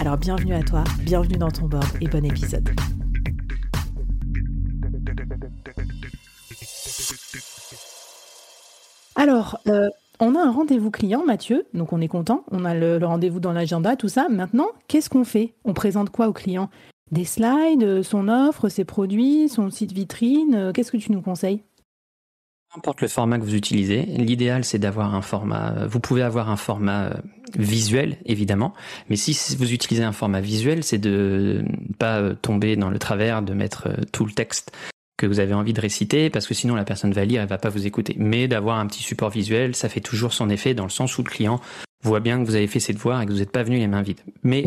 Alors bienvenue à toi, bienvenue dans ton board et bon épisode. Alors, euh, on a un rendez-vous client, Mathieu, donc on est content, on a le, rendez-vous dans l'agenda, tout ça. Maintenant, qu'est-ce qu'on fait? On présente quoi au client? Des slides, euh, son offre, ses produits, son site vitrine euh, Qu'est-ce que tu nous conseilles? Importe le format que vous utilisez, l'idéal c'est d'avoir un format. Euh, vous pouvez avoir un format visuel évidemment, mais si vous utilisez un format visuel, c'est de ne pas tomber dans le travers de mettre tout le texte que vous avez envie de réciter parce que sinon la personne va lire et va pas vous écouter. Mais d'avoir un petit support visuel, ça fait toujours son effet dans le sens où le client voit bien que vous avez fait ses devoirs et que vous n'êtes pas venu les mains vides. Mais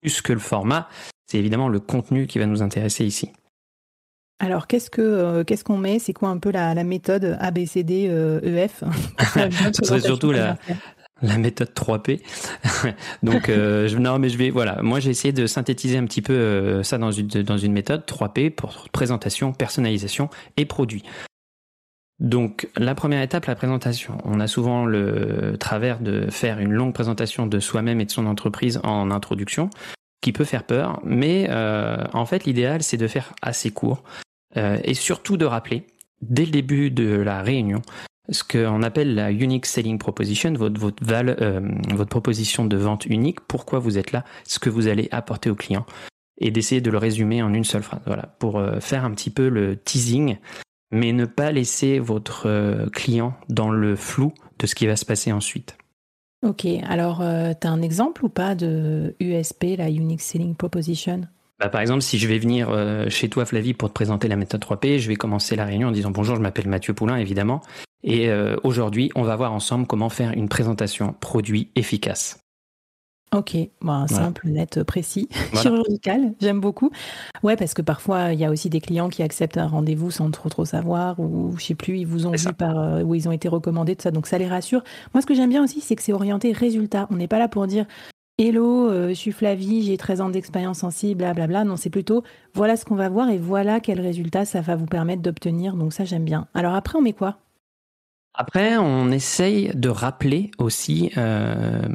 plus que le format, c'est évidemment le contenu qui va nous intéresser ici. Alors, qu'est-ce que euh, qu'est-ce qu'on met? C'est quoi un peu la, méthode ABCD euh, EF Ce serait surtout la, la méthode 3P. Donc, euh, je, non, mais je vais, voilà. Moi, j'ai essayé de synthétiser un petit peu ça dans une, dans une méthode 3P pour présentation, personnalisation et produit. Donc, la première étape, la présentation. On a souvent le travers de faire une longue présentation de soi-même et de son entreprise en introduction qui peut faire peur, mais euh, en fait l'idéal c'est de faire assez court euh, et surtout de rappeler dès le début de la réunion ce qu'on appelle la unique selling proposition, votre votre, euh, votre proposition de vente unique, pourquoi vous êtes là, ce que vous allez apporter au client. Et d'essayer de le résumer en une seule phrase. Voilà, pour faire un petit peu le teasing, mais ne pas laisser votre client dans le flou de ce qui va se passer ensuite. Ok, alors euh, tu as un exemple ou pas de USP, la Unique Selling Proposition? Bah, par exemple, si je vais venir euh, chez toi, Flavie, pour te présenter la méthode 3P, je vais commencer la réunion en disant bonjour, je m'appelle Mathieu Poulain, évidemment. Et euh, aujourd'hui, on va voir ensemble comment faire une présentation produit efficace. Ok, bon, simple, net, précis, chirurgical, j'aime beaucoup. Ouais, parce que parfois il y a aussi des clients qui acceptent un rendez-vous sans trop trop savoir, ou je sais plus, ils vous ont vu par, euh, ou ils ont été recommandés, tout ça, donc ça les rassure. Moi, ce que j'aime bien aussi, c'est que c'est orienté résultat. On n'est pas là pour dire Hello, euh, je suis Flavie, j'ai 13 ans d'expérience sensible, blablabla. Non, c'est plutôt voilà ce qu'on va voir et voilà quel résultat ça va vous permettre d'obtenir. Donc ça, j'aime bien. Alors après, on met quoi? Après, on essaye de rappeler aussi euh,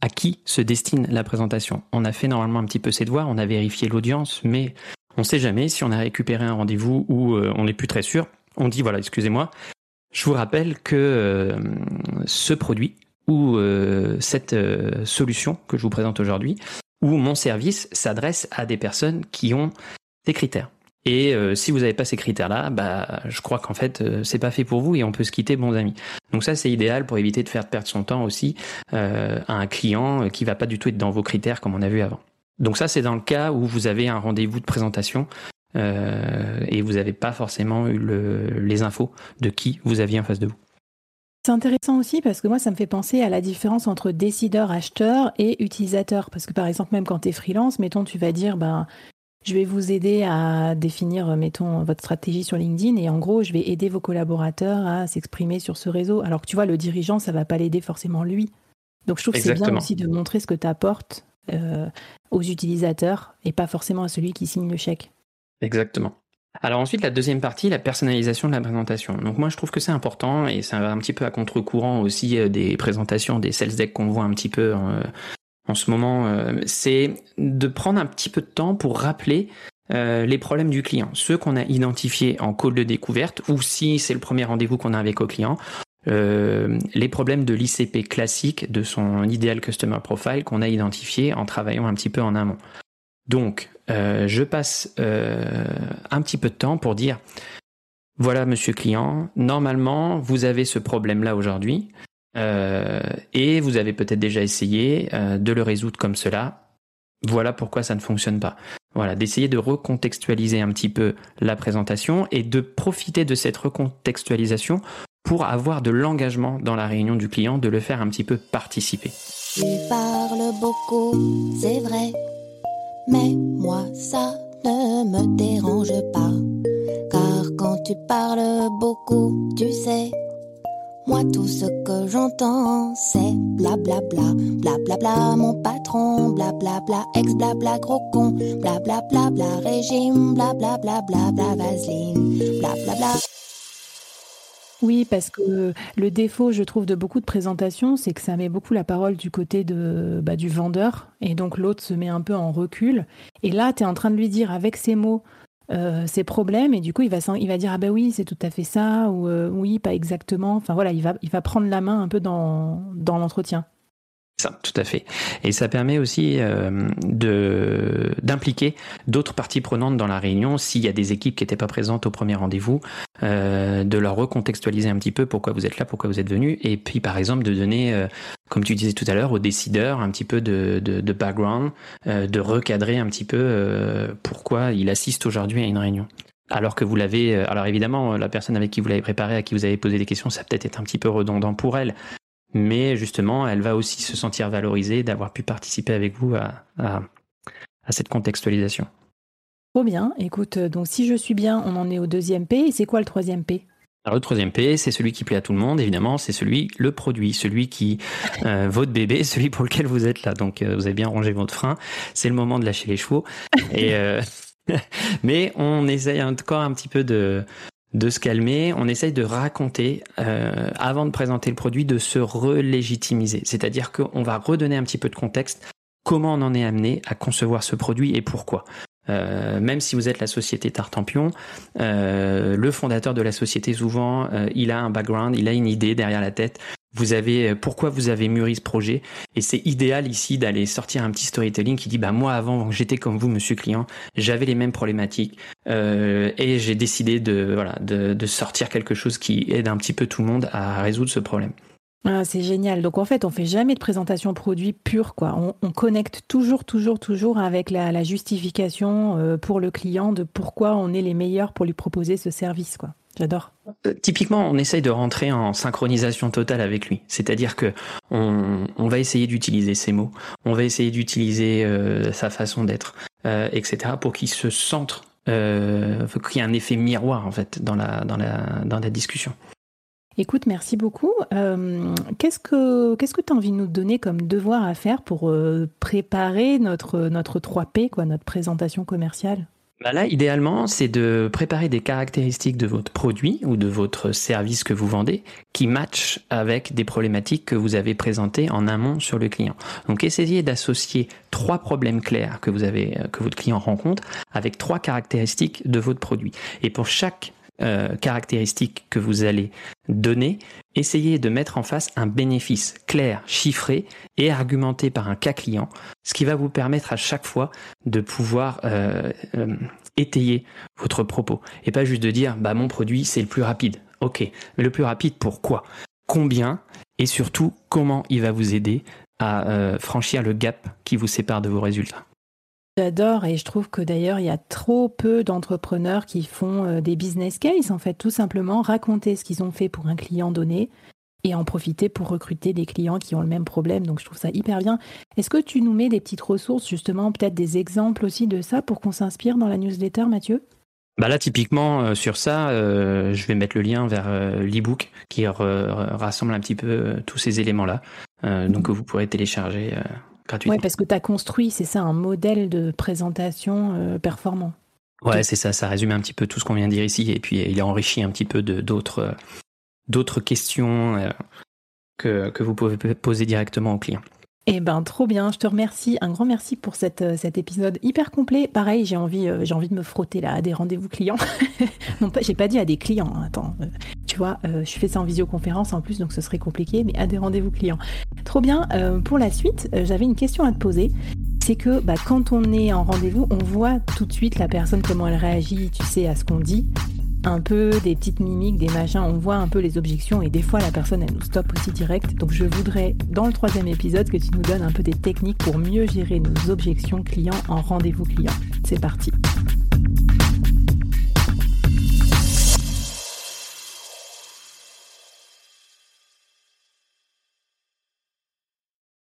à qui se destine la présentation. On a fait normalement un petit peu ses devoirs, on a vérifié l'audience, mais on ne sait jamais si on a récupéré un rendez-vous ou euh, on n'est plus très sûr. On dit voilà, excusez-moi, je vous rappelle que ce produit ou euh, cette solution que je vous présente aujourd'hui ou mon service s'adresse à des personnes qui ont des critères. Et euh, si vous n'avez pas ces critères-là, bah, je crois qu'en fait, euh, c'est pas fait pour vous et on peut se quitter bons amis. Donc ça, c'est idéal pour éviter de faire perdre son temps aussi euh, à un client qui va pas du tout être dans vos critères comme on a vu avant. Donc ça, c'est dans le cas où vous avez un rendez-vous de présentation et vous n'avez pas forcément eu le, les infos de qui vous aviez en face de vous. C'est intéressant aussi parce que moi, ça me fait penser à la différence entre décideur, acheteur et utilisateur. Parce que par exemple, même quand tu es freelance, mettons, tu vas dire, ben, je vais vous aider à définir, mettons, votre stratégie sur LinkedIn et en gros, je vais aider vos collaborateurs à s'exprimer sur ce réseau. Alors que tu vois, le dirigeant, ça va pas l'aider forcément lui. Donc je trouve que c'est bien aussi de montrer ce que tu apportes euh, aux utilisateurs et pas forcément à celui qui signe le chèque. Exactement. Alors ensuite, la deuxième partie, la personnalisation de la présentation. Donc moi, je trouve que c'est important et ça va un petit peu à contre-courant aussi euh, des présentations, des sales decks qu'on voit un petit peu euh, en ce moment, euh, c'est de prendre un petit peu de temps pour rappeler les problèmes du client, ceux qu'on a identifiés en call de découverte, ou si c'est le premier rendez-vous qu'on a avec le client, les problèmes de l'ICP classique, de son idéal customer profile qu'on a identifié en travaillant un petit peu en amont. Donc, je passe un petit peu de temps pour dire, voilà, monsieur client, normalement, vous avez ce problème-là aujourd'hui, et vous avez peut-être déjà essayé de le résoudre comme cela. Voilà pourquoi ça ne fonctionne pas. Voilà, d'essayer de recontextualiser un petit peu la présentation et de profiter de cette recontextualisation pour avoir de l'engagement dans la réunion du client, de le faire un petit peu participer. Tu parles beaucoup, c'est vrai, mais moi ça ne me dérange pas. Car quand tu parles beaucoup, tu sais, moi, tout ce que j'entends, c'est blablabla, blablabla, mon patron, blablabla, ex blabla, gros con, blablabla, bla, régime, blablabla, bla, vaseline, blablabla. Oui, parce que le défaut, je trouve, de beaucoup de présentations, c'est que ça met beaucoup la parole du côté de, bah, du vendeur, et donc l'autre se met un peu en recul. Et là, tu en train de lui dire avec ces mots, euh, ses problèmes et du coup il va il va dire ah ben oui c'est tout à fait ça ou euh, oui pas exactement enfin voilà il va il va prendre la main un peu dans dans l'entretien ça, tout à fait. Et ça permet aussi euh, de d'impliquer d'autres parties prenantes dans la réunion. S'il y a des équipes qui n'étaient pas présentes au premier rendez-vous, euh, de leur recontextualiser un petit peu pourquoi vous êtes là, pourquoi vous êtes venu, et puis par exemple de donner, euh, comme tu disais tout à l'heure, aux décideurs un petit peu de, de, de background, euh, de recadrer un petit peu euh, pourquoi il assiste aujourd'hui à une réunion alors que vous l'avez, alors évidemment, la personne avec qui vous l'avez préparé, à qui vous avez posé des questions, ça peut-être être un petit peu redondant pour elle, mais justement, elle va aussi se sentir valorisée d'avoir pu participer avec vous à, à, cette contextualisation. Trop bien. Écoute, euh, donc si je suis bien, on en est au deuxième P. Et c'est quoi le troisième P? Alors, le troisième P, c'est celui qui plaît à tout le monde, évidemment, c'est celui, le produit, celui qui, euh, votre bébé, celui pour lequel vous êtes là. Donc, euh, vous avez bien rangé votre frein. C'est le moment de lâcher les chevaux. Et, euh, mais on essaye encore un petit peu de, de se calmer, on essaye de raconter, euh, avant de présenter le produit, de se relégitimiser. C'est-à-dire qu'on va redonner un petit peu de contexte, comment on en est amené à concevoir ce produit et pourquoi? Euh, même si vous êtes la société Tartampion, euh, le fondateur de la société souvent, il a un background, il a une idée derrière la tête vous avez euh, pourquoi vous avez mûri ce projet et c'est idéal ici d'aller sortir un petit storytelling qui dit bah moi avant j'étais comme vous monsieur client j'avais les mêmes problématiques euh, et j'ai décidé de voilà de, de, sortir quelque chose qui aide un petit peu tout le monde à résoudre ce problème ah, c'est génial. Donc en fait, on fait jamais de présentation produit pure, quoi. On, on connecte toujours, toujours, toujours avec la, la justification euh, pour le client de pourquoi on est les meilleurs pour lui proposer ce service, quoi. J'adore. Euh, typiquement, on essaye de rentrer en synchronisation totale avec lui. C'est-à-dire que on, va essayer d'utiliser ses mots, on va essayer d'utiliser euh, sa façon d'être, euh, etc., pour qu'il se centre, qu'il y ait un effet miroir en fait dans la dans la dans la discussion. Écoute, merci beaucoup. Qu'est-ce que qu'est-ce que tu as envie de nous donner comme devoir à faire pour préparer notre notre 3P, quoi, notre présentation commerciale? Bah là, idéalement, c'est de préparer des caractéristiques de votre produit ou de votre service que vous vendez qui matchent avec des problématiques que vous avez présentées en amont sur le client. Donc, essayez d'associer trois problèmes clairs que vous avez, que votre client rencontre avec trois caractéristiques de votre produit. Et pour chaque euh, caractéristiques que vous allez donner, essayez de mettre en face un bénéfice clair, chiffré et argumenté par un cas client, ce qui va vous permettre à chaque fois de pouvoir euh, euh, étayer votre propos et pas juste de dire bah mon produit c'est le plus rapide. Ok, mais le plus rapide pourquoi? Combien et surtout comment il va vous aider à euh, franchir le gap qui vous sépare de vos résultats? J'adore et je trouve que d'ailleurs il y a trop peu d'entrepreneurs qui font euh, des business cases en fait, tout simplement raconter ce qu'ils ont fait pour un client donné et en profiter pour recruter des clients qui ont le même problème. Donc je trouve ça hyper bien. Est-ce que tu nous mets des petites ressources justement, peut-être des exemples aussi de ça pour qu'on s'inspire dans la newsletter, Mathieu? Bah là, typiquement, euh, sur ça, euh, je vais mettre le lien vers euh, l'ebook qui rassemble un petit peu tous ces éléments-là, donc que vous pourrez télécharger oui, parce que tu as construit, c'est ça, un modèle de présentation euh, performant. Ouais, c'est ça, ça résume un petit peu tout ce qu'on vient de dire ici, et puis il est enrichi un petit peu de d'autres d'autres questions euh, que, que vous pouvez poser directement au client. Eh ben trop bien, je te remercie, un grand merci pour cette, euh, cet épisode hyper complet. Pareil, j'ai envie, j'ai envie de me frotter là à des rendez-vous clients. non pas, j'ai pas dit à des clients. Hein, attends, vois, euh, je fais ça en visioconférence en plus, donc ce serait compliqué, mais à des rendez-vous clients. Trop bien. Euh, pour la suite, j'avais une question à te poser. C'est que bah, quand on est en rendez-vous, on voit tout de suite la personne, comment elle réagit, tu sais, à ce qu'on dit un peu des petites mimiques, des machins, on voit un peu les objections et des fois la personne elle nous stoppe aussi direct. Donc je voudrais dans le troisième épisode que tu nous donnes un peu des techniques pour mieux gérer nos objections clients en rendez-vous client. C'est parti.